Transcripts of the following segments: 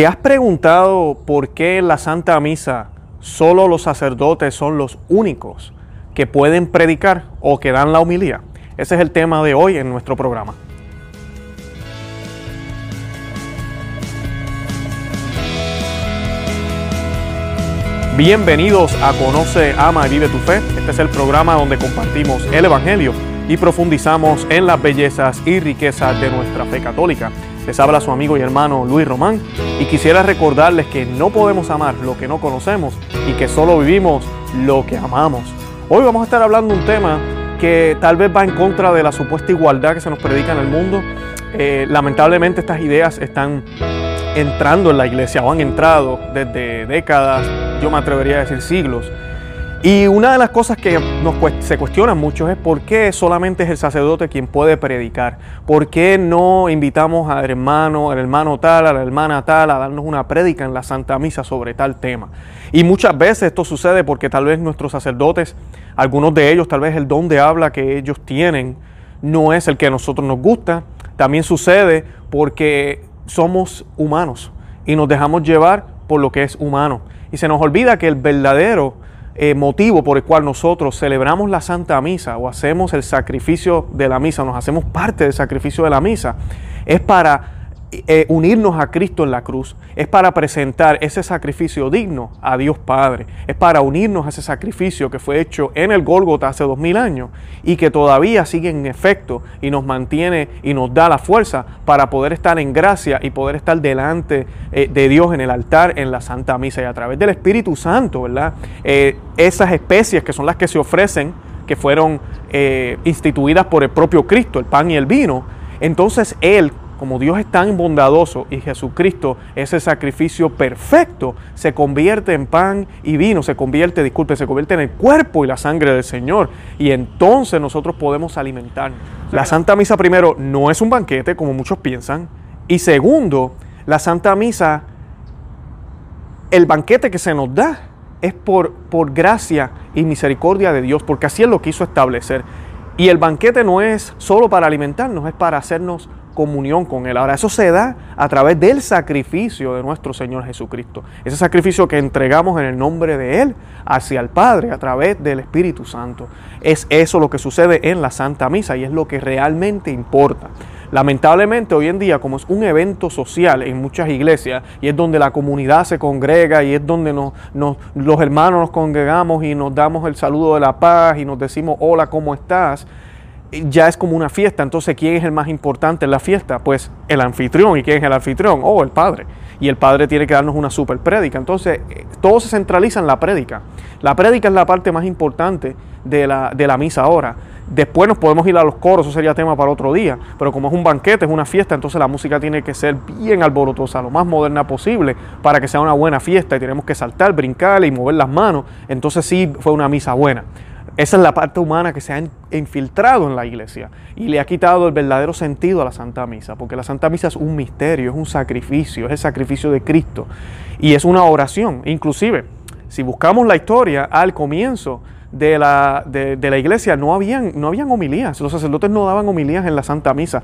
¿Te has preguntado por qué en la Santa Misa solo los sacerdotes son los únicos que pueden predicar o que dan la homilía? Ese es el tema de hoy en nuestro programa. Bienvenidos a Conoce, Ama y Vive tu Fe. Este es el programa donde compartimos el Evangelio y profundizamos en las bellezas y riquezas de nuestra fe católica. Les habla su amigo y hermano Luis Román y quisiera recordarles que no podemos amar lo que no conocemos y que solo vivimos lo que amamos. Hoy vamos a estar hablando de un tema que tal vez va en contra de la supuesta igualdad que se nos predica en el mundo. Eh, lamentablemente estas ideas están entrando en la iglesia o han entrado desde décadas, yo me atrevería a decir siglos. Y una de las cosas que nos, se cuestionan mucho es por qué solamente es el sacerdote quien puede predicar. ¿Por qué no invitamos al hermano, al hermano tal, a la hermana tal a darnos una prédica en la Santa Misa sobre tal tema? Y muchas veces esto sucede porque tal vez nuestros sacerdotes, algunos de ellos, tal vez el don de habla que ellos tienen no es el que a nosotros nos gusta. También sucede porque somos humanos y nos dejamos llevar por lo que es humano. Y se nos olvida que el verdadero eh, motivo por el cual nosotros celebramos la Santa Misa o hacemos el sacrificio de la misa, nos hacemos parte del sacrificio de la misa, es para eh, unirnos a Cristo en la cruz, es para presentar ese sacrificio digno a Dios Padre, es para unirnos a ese sacrificio que fue hecho en el Gólgota hace dos mil años y que todavía sigue en efecto y nos mantiene y nos da la fuerza para poder estar en gracia y poder estar delante eh, de Dios en el altar, en la Santa Misa y a través del Espíritu Santo, ¿verdad? Eh, esas especies que son las que se ofrecen, que fueron instituidas por el propio Cristo, el pan y el vino, entonces Él como Dios es tan bondadoso y Jesucristo, ese sacrificio perfecto, se convierte en pan y vino, se convierte, disculpe, se convierte en el cuerpo y la sangre del Señor. Y entonces nosotros podemos alimentarnos. La Santa Misa primero no es un banquete, como muchos piensan. Y segundo, la Santa Misa, el banquete que se nos da es por, por gracia y misericordia de Dios, porque así es lo quiso establecer. Y el banquete no es solo para alimentarnos, es para hacernos comunión con Él. Ahora, eso se da a través del sacrificio de nuestro Señor Jesucristo. Ese sacrificio que entregamos en el nombre de Él hacia el Padre a través del Espíritu Santo. Es eso lo que sucede en la Santa Misa y es lo que realmente importa. Lamentablemente hoy en día, como es un evento social en muchas iglesias y es donde la comunidad se congrega y es donde nos, los hermanos nos congregamos y nos damos el saludo de la paz y nos decimos hola, ¿cómo estás? Ya es como una fiesta. Entonces, ¿quién es el más importante en la fiesta? Pues el anfitrión. ¿Y quién es el anfitrión? Oh, el padre. Y el padre tiene que darnos una super prédica. Entonces, eh, todo se centraliza en la prédica. La prédica es la parte más importante de la, de la misa ahora. Después nos podemos ir a los coros, eso sería tema para otro día. Pero como es un banquete, es una fiesta, entonces la música tiene que ser bien alborotosa, lo más moderna posible, para que sea una buena fiesta. Y tenemos que saltar, brincar y mover las manos. Entonces sí fue una misa buena. Esa es la parte humana que se ha infiltrado en la iglesia y le ha quitado el verdadero sentido a la Santa Misa, porque la Santa Misa es un misterio, es un sacrificio, es el sacrificio de Cristo y es una oración. Inclusive, si buscamos la historia al comienzo de la, de, la iglesia, no habían, no habían homilías, los sacerdotes no daban homilías en la Santa Misa.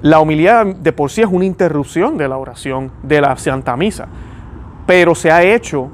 La homilía de por sí es una interrupción de la oración de la Santa Misa, pero se ha hecho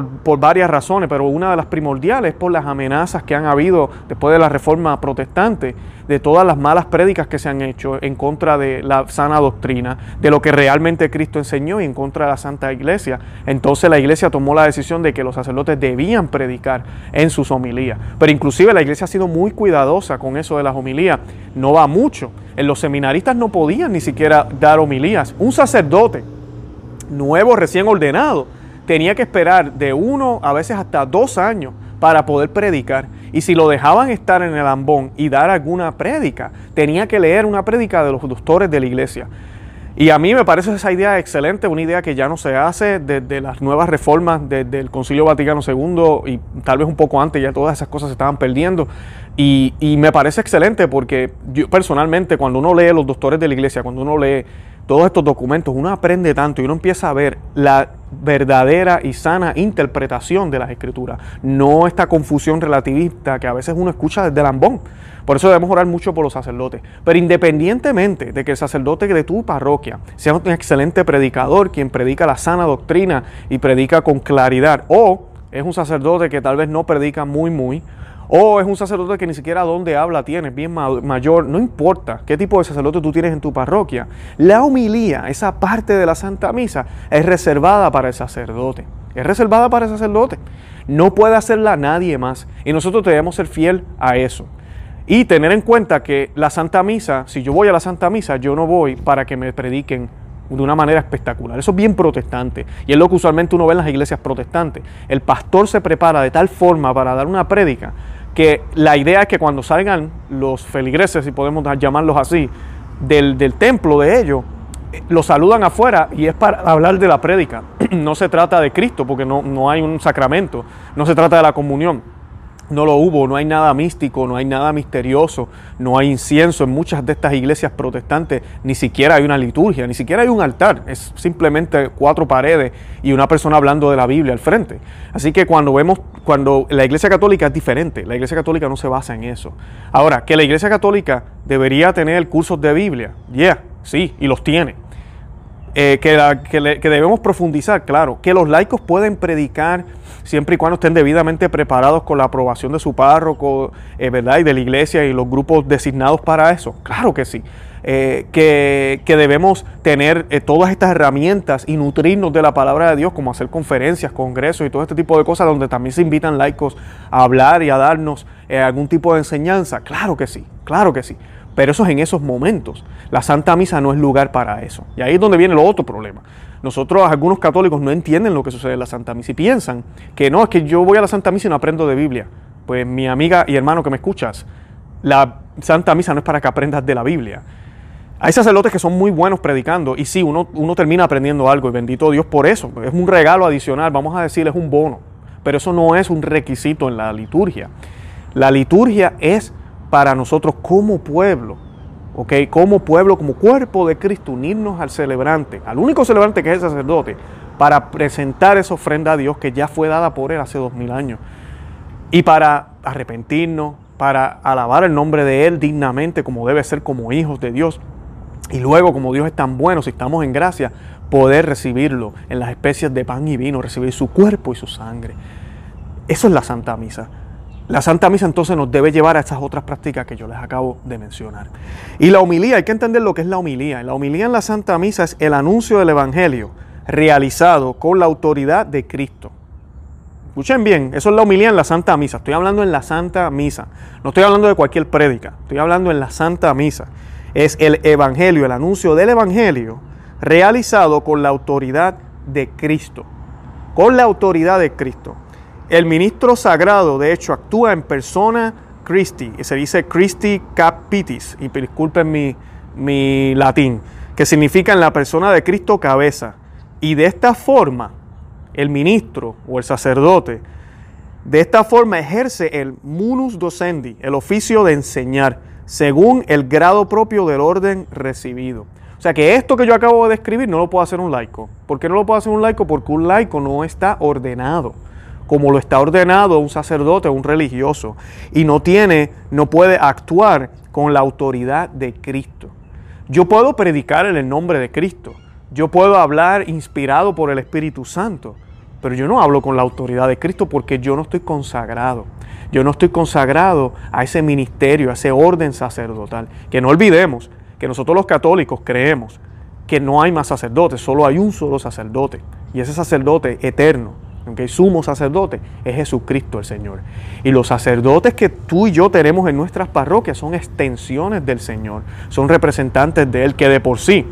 por, varias razones, pero una de las primordiales es por las amenazas que han habido después de la reforma protestante, de todas las malas prédicas que se han hecho en contra de la sana doctrina, de lo que realmente Cristo enseñó y en contra de la Santa Iglesia. Entonces la Iglesia tomó la decisión de que los sacerdotes debían predicar en sus homilías. Pero inclusive la Iglesia ha sido muy cuidadosa con eso de las homilías. No va mucho. Los seminaristas no podían ni siquiera dar homilías. Un sacerdote nuevo, recién ordenado, tenía que esperar de uno, a veces hasta dos años para poder predicar. Y si lo dejaban estar en el ambón y dar alguna prédica, tenía que leer una prédica de los doctores de la iglesia. Y a mí me parece esa idea excelente, una idea que ya no se hace desde las nuevas reformas desde el Concilio Vaticano II y tal vez un poco antes ya todas esas cosas se estaban perdiendo. Y, y me parece excelente porque yo personalmente cuando uno lee los doctores de la iglesia, cuando uno lee todos estos documentos, uno aprende tanto y uno empieza a ver la verdadera y sana interpretación de las escrituras, no esta confusión relativista que a veces uno escucha desde Lambón. Por eso debemos orar mucho por los sacerdotes. Pero independientemente de que el sacerdote de tu parroquia sea un excelente predicador, quien predica la sana doctrina y predica con claridad, o es un sacerdote que tal vez no predica muy, muy, o es un sacerdote que ni siquiera donde habla tiene, bien mayor, no importa qué tipo de sacerdote tú tienes en tu parroquia. La humilía, esa parte de la Santa Misa, es reservada para el sacerdote. Es reservada para el sacerdote. No puede hacerla nadie más. Y nosotros debemos ser fiel a eso. Y tener en cuenta que la Santa Misa, si yo voy a la Santa Misa, yo no voy para que me prediquen de una manera espectacular. Eso es bien protestante. Y es lo que usualmente uno ve en las iglesias protestantes. El pastor se prepara de tal forma para dar una prédica que la idea es que cuando salgan los feligreses, si podemos llamarlos así, del, templo de ellos, los saludan afuera y es para hablar de la prédica. No se trata de Cristo porque no, no hay un sacramento, no se trata de la comunión no lo hubo, no hay nada místico, no hay nada misterioso, no hay incienso en muchas de estas iglesias protestantes, ni siquiera hay una liturgia, ni siquiera hay un altar, es simplemente cuatro paredes y una persona hablando de la Biblia al frente. Así que cuando vemos, cuando la iglesia católica es diferente, la iglesia católica no se basa en eso. Ahora, que la iglesia católica debería tener cursos de Biblia, yeah, sí, y los tiene. Eh, que, que debemos profundizar, claro, que los laicos pueden predicar siempre y cuando estén debidamente preparados con la aprobación de su párroco, eh, ¿verdad? Y de la iglesia y los grupos designados para eso. Claro que sí. Eh, que, debemos tener eh, todas estas herramientas y nutrirnos de la palabra de Dios, como hacer conferencias, congresos y todo este tipo de cosas, donde también se invitan laicos a hablar y a darnos algún tipo de enseñanza. Claro que sí, claro que sí. Pero eso es en esos momentos. La Santa Misa no es lugar para eso. Y ahí es donde viene el otro problema. Nosotros, algunos católicos, no entienden lo que sucede en la Santa Misa y piensan que no, es que yo voy a la Santa Misa y no aprendo de Biblia. Pues mi amiga y hermano que me escuchas, la Santa Misa no es para que aprendas de la Biblia. Hay sacerdotes que son muy buenos predicando y sí, uno, uno termina aprendiendo algo y bendito Dios por eso. Es un regalo adicional, vamos a decir, es un bono, pero eso no es un requisito en la liturgia. La liturgia es para nosotros como pueblo ¿ok? Como pueblo, como cuerpo de Cristo, unirnos al celebrante, al único celebrante que es el sacerdote, para presentar esa ofrenda a Dios que ya fue dada por Él hace dos mil años. Y para arrepentirnos, para alabar el nombre de Él dignamente, como debe ser como hijos de Dios. Y luego, como Dios es tan bueno, si estamos en gracia, poder recibirlo en las especies de pan y vino, recibir su cuerpo y su sangre. Eso es la Santa Misa. La Santa Misa entonces nos debe llevar a esas otras prácticas que yo les acabo de mencionar. Y la homilía, hay que entender lo que es la homilía. La homilía en la Santa Misa es el anuncio del Evangelio realizado con la autoridad de Cristo. Escuchen bien, eso es la homilía en la Santa Misa. Estoy hablando en la Santa Misa. No estoy hablando de cualquier prédica. Estoy hablando en la Santa Misa. Es el Evangelio, el anuncio del Evangelio realizado con la autoridad de Cristo. Con la autoridad de Cristo. El ministro sagrado, de hecho, actúa en persona Christi, y se dice Christi Capitis, y disculpen mi, mi latín, que significa en la persona de Cristo cabeza. Y de esta forma, el ministro o el sacerdote, de esta forma ejerce el munus docendi, el oficio de enseñar, según el grado propio del orden recibido. O sea que esto que yo acabo de describir no lo puede hacer un laico. ¿Por qué no lo puede hacer un laico? Porque un laico no está ordenado como lo está ordenado un sacerdote un religioso y no tiene, no puede actuar con la autoridad de Cristo. Yo puedo predicar en el nombre de Cristo, yo puedo hablar inspirado por el Espíritu Santo, pero yo no hablo con la autoridad de Cristo porque yo no estoy consagrado. Yo no estoy consagrado a ese ministerio, a ese orden sacerdotal. Que no olvidemos que nosotros los católicos creemos que no hay más sacerdotes, solo hay un solo sacerdote. Y ese sacerdote eterno aunque sumo sacerdote, es Jesucristo el Señor. Y los sacerdotes que tú y yo tenemos en nuestras parroquias son extensiones del Señor, son representantes de Él que de por sí.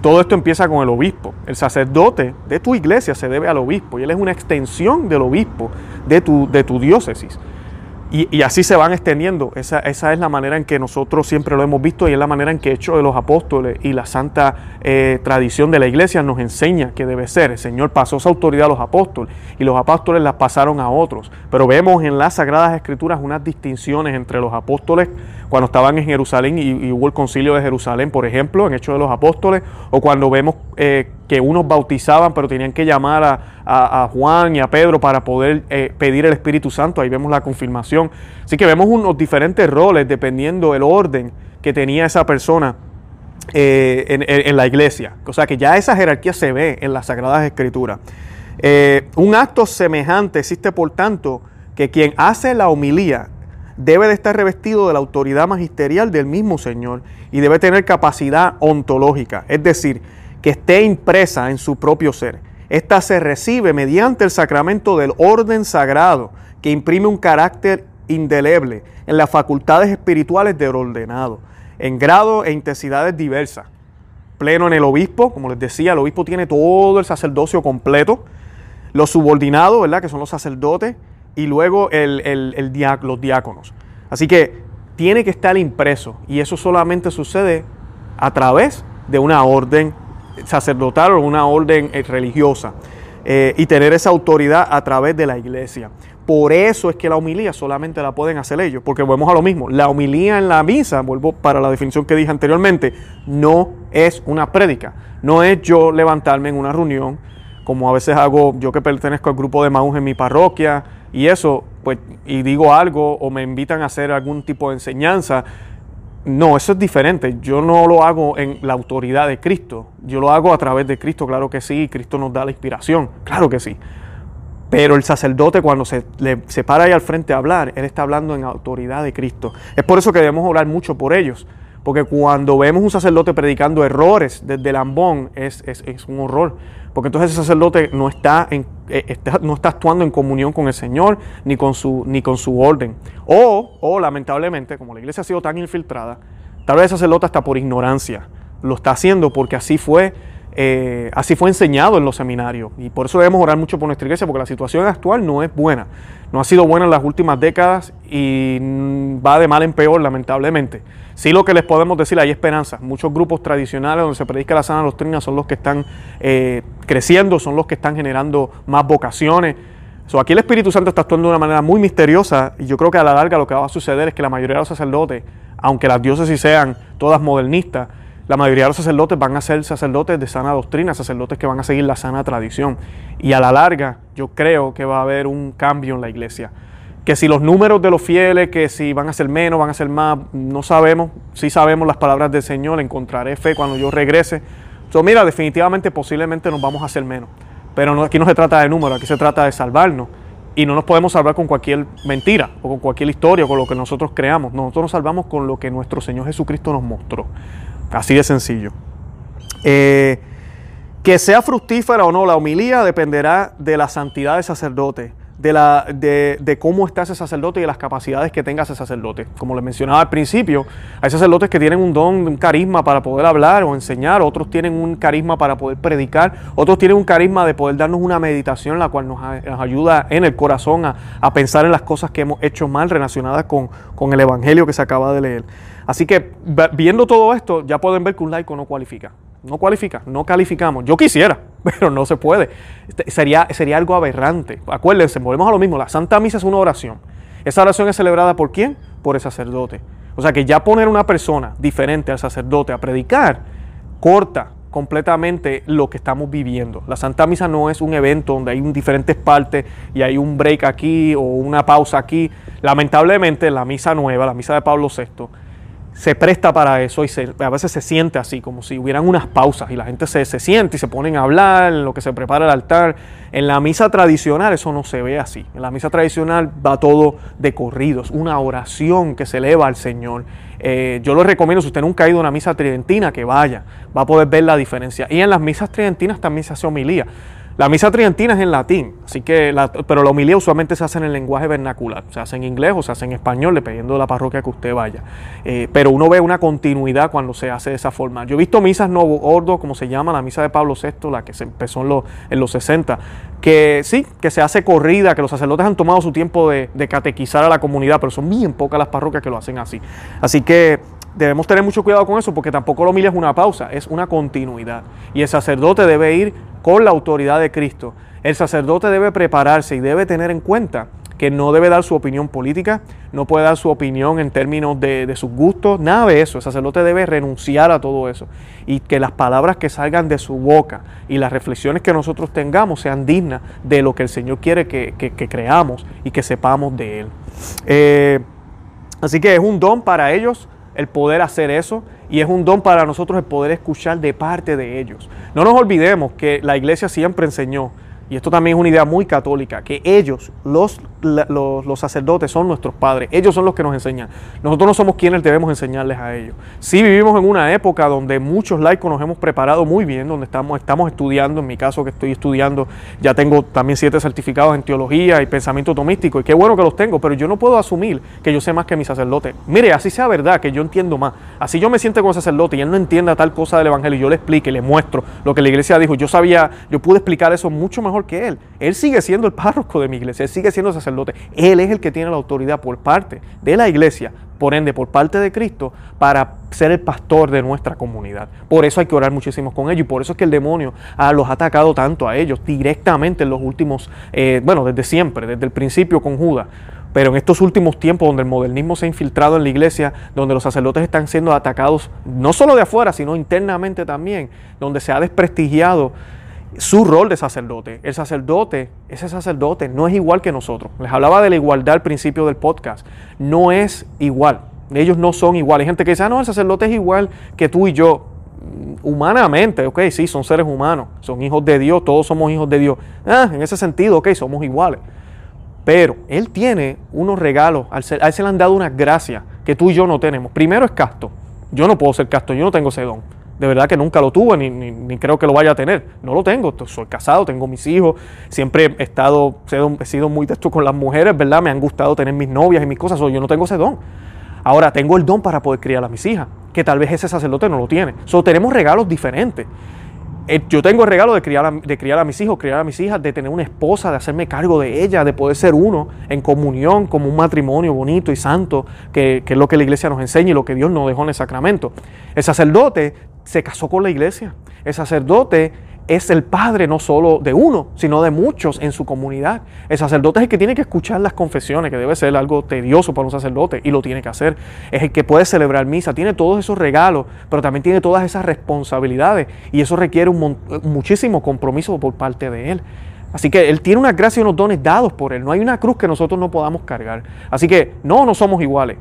Todo esto empieza con el obispo. El sacerdote de tu iglesia se debe al obispo y él es una extensión del obispo de tu, de tu diócesis. Y, así se van extendiendo. Esa, esa, es la manera en que nosotros siempre lo hemos visto y es la manera en que Hecho de los Apóstoles y la santa eh, tradición de la iglesia nos enseña que debe ser. El Señor pasó esa autoridad a los apóstoles y los apóstoles la pasaron a otros. Pero vemos en las Sagradas Escrituras unas distinciones entre los apóstoles cuando estaban en Jerusalén y, hubo el concilio de Jerusalén, por ejemplo, en Hechos de los Apóstoles, o cuando vemos eh, que unos bautizaban, pero tenían que llamar a, Juan y a Pedro para poder eh, pedir el Espíritu Santo, ahí vemos la confirmación. Así que vemos unos diferentes roles dependiendo del orden que tenía esa persona eh, en, la iglesia. O sea que ya esa jerarquía se ve en las Sagradas Escrituras. un acto semejante existe, por tanto, que quien hace la homilía debe de estar revestido de la autoridad magisterial del mismo Señor y debe tener capacidad ontológica, es decir, que esté impresa en su propio ser. Esta se recibe mediante el sacramento del orden sagrado, que imprime un carácter indeleble en las facultades espirituales del ordenado, en grado e intensidades diversas. Pleno en el obispo, como les decía, el obispo tiene todo el sacerdocio completo, los subordinados, ¿verdad? Que son los sacerdotes, y luego el, los diáconos. Así que tiene que estar impreso y eso solamente sucede a través de una orden sacerdotal o una orden eh, religiosa eh, y tener esa autoridad a través de la iglesia. Por eso es que la homilía solamente la pueden hacer ellos, porque volvemos a lo mismo. La homilía en la misa, vuelvo para la definición que dije anteriormente, no es una prédica. No es yo levantarme en una reunión, como a veces hago yo que pertenezco al grupo de Maús en mi parroquia, y eso, pues, y digo algo o me invitan a hacer algún tipo de enseñanza, no, eso es diferente. Yo no lo hago en la autoridad de Cristo. Yo lo hago a través de Cristo, claro que sí. Cristo nos da la inspiración, claro que sí. Pero el sacerdote cuando se, le, se para ahí al frente a hablar, él está hablando en autoridad de Cristo. Es por eso que debemos orar mucho por ellos. Porque cuando vemos un sacerdote predicando errores desde el ambón, es, es, es un horror porque entonces ese sacerdote no está, en, eh, no está actuando en comunión con el Señor ni con su, ni con su orden. O, o, lamentablemente, como la iglesia ha sido tan infiltrada, tal vez el sacerdote está por ignorancia lo está haciendo porque así fue, eh, así fue enseñado en los seminarios. Y por eso debemos orar mucho por nuestra iglesia, porque la situación actual no es buena. No ha sido buena en las últimas décadas y va de mal en peor, lamentablemente. Sí lo que les podemos decir, hay esperanza. Muchos grupos tradicionales donde se predica la sana doctrina son los que están eh, creciendo, son los que están generando más vocaciones. aquí el Espíritu Santo está actuando de una manera muy misteriosa y yo creo que a la larga lo que va a suceder es que la mayoría de los sacerdotes, aunque las diócesis sean todas modernistas, la mayoría de los sacerdotes van a ser sacerdotes de sana doctrina, sacerdotes que van a seguir la sana tradición. Y a la larga yo creo que va a haber un cambio en la iglesia que si los números de los fieles, que si van a ser menos, van a ser más, no sabemos. Sí sabemos las palabras del Señor, encontraré fe cuando yo regrese. Entonces, mira, definitivamente, posiblemente nos vamos a hacer menos. Pero aquí no se trata de números, aquí se trata de salvarnos. Y no nos podemos salvar con cualquier mentira o con cualquier historia, con lo que nosotros creamos. Nosotros nos salvamos con lo que nuestro Señor Jesucristo nos mostró. Así de sencillo. Eh, que sea fructífera o no la homilía dependerá de la santidad del sacerdote de, la, de, cómo está ese sacerdote y de las capacidades que tenga ese sacerdote. Como les mencionaba al principio, hay sacerdotes que tienen un don, un carisma para poder hablar o enseñar, otros tienen un carisma para poder predicar, otros tienen un carisma de poder darnos una meditación, la cual nos, ayuda en el corazón a, pensar en las cosas que hemos hecho mal relacionadas con, con el Evangelio que se acaba de leer. Así que viendo todo esto, ya pueden ver que un laico no cualifica. No cualifica, no calificamos. Yo quisiera, pero no se puede. Este, sería, sería algo aberrante. Acuérdense, volvemos a lo mismo. La Santa Misa es una oración. Esa oración es celebrada por quién? Por el sacerdote. O sea que ya poner una persona diferente al sacerdote a predicar corta completamente lo que estamos viviendo. La Santa Misa no es un evento donde hay diferentes partes y hay un break aquí o una pausa aquí. Lamentablemente la misa nueva, la misa de Pablo VI, se presta para eso y a veces se siente así, como si hubieran unas pausas y la gente se, siente y se ponen a hablar lo que se prepara el altar. En la misa tradicional eso no se ve así. En la misa tradicional va todo de corridos, una oración que se eleva al Señor. Eh, yo lo recomiendo, si usted nunca ha ido a una misa tridentina, que vaya, va a poder ver la diferencia. Y en las misas tridentinas también se hace homilía. La misa tridentina es en latín, así que pero la homilía usualmente se hace en el lenguaje vernacular, se hace en inglés o se hace en español, dependiendo de la parroquia que usted vaya. Eh, pero uno ve una continuidad cuando se hace de esa forma. Yo he visto misas nuevo ordo, como se llama, la misa de Pablo VI, la que se empezó en los, en los 60, que sí, que se hace corrida, que los sacerdotes han tomado su tiempo de, de catequizar a la comunidad, pero son bien pocas las parroquias que lo hacen así. Así que debemos tener mucho cuidado con eso porque tampoco la homilía es una pausa, es una continuidad. Y el sacerdote debe ir con la autoridad de Cristo. El sacerdote debe prepararse y debe tener en cuenta que no debe dar su opinión política, no puede dar su opinión en términos de, sus gustos, nada de eso. El sacerdote debe renunciar a todo eso y que las palabras que salgan de su boca y las reflexiones que nosotros tengamos sean dignas de lo que el Señor quiere que creamos y que sepamos de Él. Eh, así que es un don para ellos el poder hacer eso y es un don para nosotros el poder escuchar de parte de ellos. No nos olvidemos que la iglesia siempre enseñó y esto también es una idea muy católica, que ellos, los, los, sacerdotes, son nuestros padres, ellos son los que nos enseñan. Nosotros no somos quienes debemos enseñarles a ellos. Sí vivimos en una época donde muchos laicos nos hemos preparado muy bien, donde estamos, estamos estudiando, en mi caso que estoy estudiando, ya tengo también siete certificados en teología y pensamiento tomístico, y qué bueno que los tengo, pero yo no puedo asumir que yo sé más que mi sacerdote. Mire, así sea verdad, que yo entiendo más, así yo me siento con sacerdote y él no entienda tal cosa del Evangelio, y yo le explique, le muestro lo que la iglesia dijo, yo sabía, yo pude explicar eso mucho mejor que él. Él sigue siendo el párroco de mi iglesia, él sigue siendo sacerdote. Él es el que tiene la autoridad por parte de la iglesia, por ende, por parte de Cristo, para ser el pastor de nuestra comunidad. Por eso hay que orar muchísimo con ellos y por eso es que el demonio los ha atacado tanto a ellos directamente en los últimos, eh, bueno, desde siempre, desde el principio con Judas. Pero en estos últimos tiempos donde el modernismo se ha infiltrado en la iglesia, donde los sacerdotes están siendo atacados no solo de afuera, sino internamente también, donde se ha desprestigiado su rol de sacerdote. El sacerdote, ese sacerdote no es igual que nosotros. Les hablaba de la igualdad al principio del podcast. No es igual. Ellos no son iguales. Hay gente que dice, ah, no, el sacerdote es igual que tú y yo. Humanamente, ok, sí, son seres humanos, son hijos de Dios, todos somos hijos de Dios. Ah, en ese sentido, ok, somos iguales. Pero Él tiene unos regalos, a Él se le han dado unas gracias que tú y yo no tenemos. Primero es casto. Yo no puedo ser casto, yo no tengo ese don de verdad que nunca lo tuve, ni, ni, creo que lo vaya a tener. No lo tengo, soy casado, tengo mis hijos, siempre he estado, he sido muy texto con las mujeres, ¿verdad? Me han gustado tener mis novias y mis cosas, yo no tengo ese don. Ahora tengo el don para poder criar a mis hijas, que tal vez ese sacerdote no lo tiene. So, tenemos regalos diferentes. Eh, yo tengo el regalo de criar, a, de criar a mis hijos, criar a mis hijas, de tener una esposa, de hacerme cargo de ella, de poder ser uno en comunión, como un matrimonio bonito y santo, que, que es lo que la iglesia nos enseña y lo que Dios nos dejó en el sacramento. El sacerdote se casó con la iglesia. El sacerdote es el padre no solo de uno, sino de muchos en su comunidad. El sacerdote es el que tiene que escuchar las confesiones, que debe ser algo tedioso para un sacerdote, y lo tiene que hacer. Es el que puede celebrar misa, tiene todos esos regalos, pero también tiene todas esas responsabilidades, y eso requiere un muchísimo compromiso por parte de él. Así que Él tiene una gracia y unos dones dados por Él. No hay una cruz que nosotros no podamos cargar. Así que no, no somos iguales.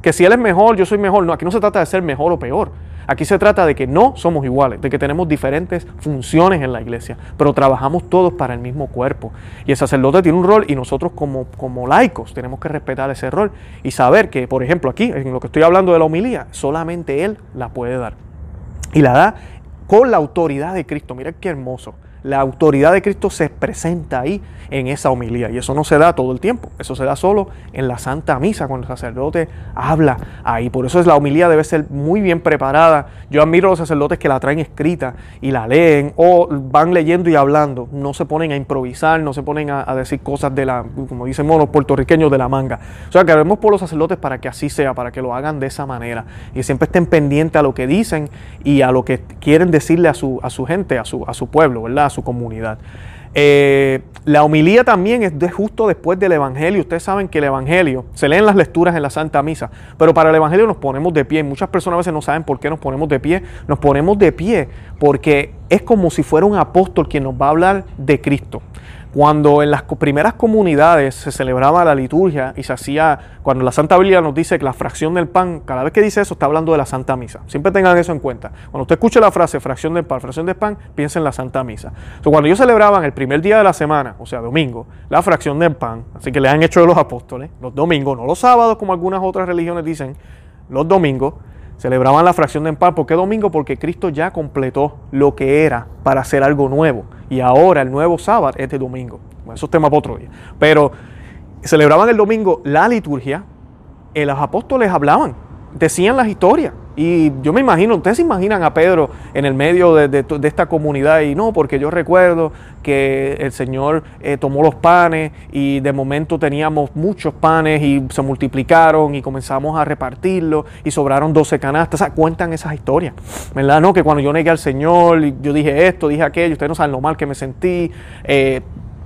Que si Él es mejor, yo soy mejor. No, aquí no se trata de ser mejor o peor. Aquí se trata de que no somos iguales, de que tenemos diferentes funciones en la iglesia, pero trabajamos todos para el mismo cuerpo. Y el sacerdote tiene un rol y nosotros como, como laicos tenemos que respetar ese rol y saber que, por ejemplo, aquí, en lo que estoy hablando de la homilía, solamente Él la puede dar. Y la da con la autoridad de Cristo. Mira qué hermoso la autoridad de Cristo se presenta ahí en esa homilía. Y eso no se da todo el tiempo, eso se da solo en la Santa Misa, cuando el sacerdote habla ahí. Por eso es la homilía debe ser muy bien preparada. Yo admiro a los sacerdotes que la traen escrita y la leen o van leyendo y hablando. No se ponen a improvisar, no se ponen a, decir cosas de la, como dicen los puertorriqueños, de la manga. O sea, que vemos por los sacerdotes para que así sea, para que lo hagan de esa manera. Y siempre estén pendientes a lo que dicen y a lo que quieren decirle a su, a su gente, a su, a su pueblo, ¿verdad? su comunidad. Eh, la homilía también es justo después del Evangelio. Ustedes saben que el Evangelio, se leen las lecturas en la Santa Misa, pero para el Evangelio nos ponemos de pie. Muchas personas a veces no saben por qué nos ponemos de pie. Nos ponemos de pie porque es como si fuera un apóstol quien nos va a hablar de Cristo. Cuando en las primeras comunidades se celebraba la liturgia y se hacía, cuando la Santa Biblia nos dice que la fracción del pan, cada vez que dice eso está hablando de la Santa Misa. Siempre tengan eso en cuenta. Cuando usted escuche la frase fracción del pan, fracción del pan, piensa en la Santa Misa. Entonces, cuando ellos celebraban el primer día de la semana, o sea, domingo, la fracción del pan, así que le han hecho de los apóstoles, los domingos, no los sábados como algunas otras religiones dicen, los domingos, Celebraban la fracción de pan. ¿Por qué domingo? Porque Cristo ya completó lo que era para hacer algo nuevo. Y ahora el nuevo sábado es de domingo. Bueno, eso es tema para otro día. Pero celebraban el domingo la liturgia. Y los apóstoles hablaban, decían las historias. Y yo me imagino, ustedes se imaginan a Pedro en el medio de, esta comunidad y no, porque yo recuerdo que el Señor eh, tomó los panes y de momento teníamos muchos panes y se multiplicaron y comenzamos a repartirlos y sobraron 12 canastas. O sea, cuentan esas historias, ¿verdad? No, que cuando yo negué al Señor, yo dije esto, dije aquello, ustedes no saben lo mal que me sentí. Eh,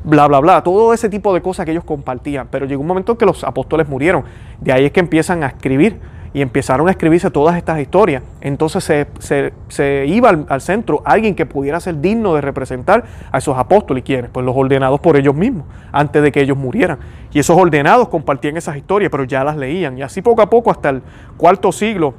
bla, bla, bla, todo ese tipo de cosas que ellos compartían. Pero llegó un momento en que los apóstoles murieron. De ahí es que empiezan a escribir y empezaron a escribirse todas estas historias. Entonces se, iba al, centro alguien que pudiera ser digno de representar a esos apóstoles. ¿Y quiénes? Pues los ordenados por ellos mismos, antes de que ellos murieran. Y esos ordenados compartían esas historias, pero ya las leían. Y así poco a poco, hasta el cuarto siglo,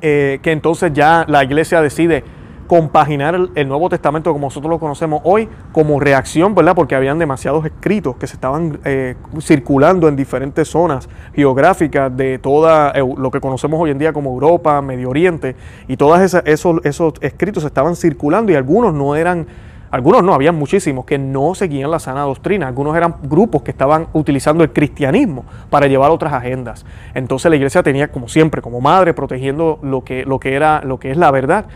eh, que entonces ya la iglesia decide compaginar el, Nuevo Testamento como nosotros lo conocemos hoy como reacción, ¿verdad? Porque habían demasiados escritos que se estaban eh, circulando en diferentes zonas geográficas de toda lo que conocemos hoy en día como Europa, Medio Oriente, y todos esos, esos escritos estaban circulando y algunos no eran algunos no, habían muchísimos que no seguían la sana doctrina, algunos eran grupos que estaban utilizando el cristianismo para llevar otras agendas. Entonces la iglesia tenía como siempre, como madre, protegiendo lo que, lo que era, lo que es la verdad,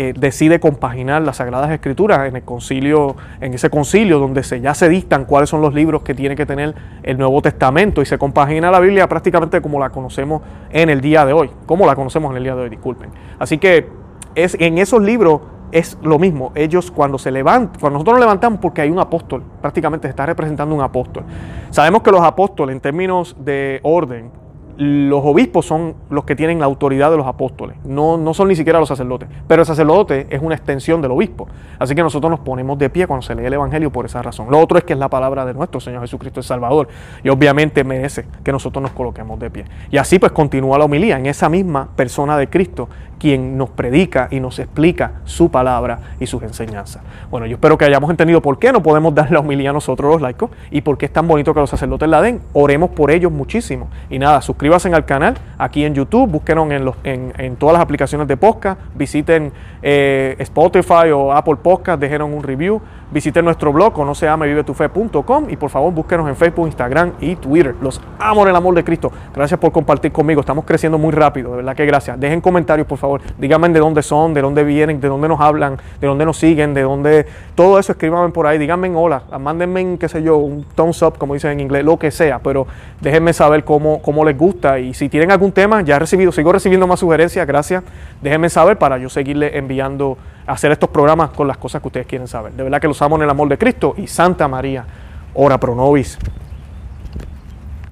eh, decide compaginar las Sagradas Escrituras en el concilio, en ese concilio donde se, ya se dictan cuáles son los libros que tiene que tener el Nuevo Testamento y se compagina la Biblia prácticamente como la conocemos en el día de hoy, como la conocemos en el día de hoy, disculpen. Así que es, en esos libros es lo mismo. Ellos cuando se levantan, cuando nosotros nos levantamos porque hay un apóstol, prácticamente se está representando un apóstol. Sabemos que los apóstoles en términos de orden los obispos son los que tienen la autoridad de los apóstoles, no, no son ni siquiera los sacerdotes, pero el sacerdote es una extensión del obispo. Así que nosotros nos ponemos de pie cuando se lee el Evangelio por esa razón. Lo otro es que es la palabra de nuestro Señor Jesucristo el Salvador y obviamente merece que nosotros nos coloquemos de pie. Y así pues continúa la homilía en esa misma persona de Cristo quien nos predica y nos explica su palabra y sus enseñanzas. Bueno, yo espero que hayamos entendido por qué no podemos dar la homilía a nosotros los laicos y por qué es tan bonito que los sacerdotes la den. Oremos por ellos muchísimo. Y nada, suscríbanse al canal aquí en YouTube, búsquenos en, los, en, todas las aplicaciones de podcast, visiten eh, Spotify o Apple Podcast, déjenos un review, visiten nuestro blog conoceamevivetufe.com y por favor búsquenos en Facebook, Instagram y Twitter. Los amo en el amor de Cristo. Gracias por compartir conmigo. Estamos creciendo muy rápido, de verdad que gracias. Dejen comentarios, por Díganme de dónde son, de dónde vienen, de dónde nos hablan, de dónde nos siguen, de dónde... Todo eso escríbanme por ahí. Díganme hola, mándenme, qué sé yo, un thumbs up, como dicen en inglés, lo que sea. Pero déjenme saber cómo, cómo les gusta y si tienen algún tema, ya he recibido, sigo recibiendo más sugerencias, gracias. Déjenme saber para yo seguirle enviando hacer estos programas con las cosas que ustedes quieren saber. De verdad que los amo en el amor de Cristo y Santa María, ora pro nobis.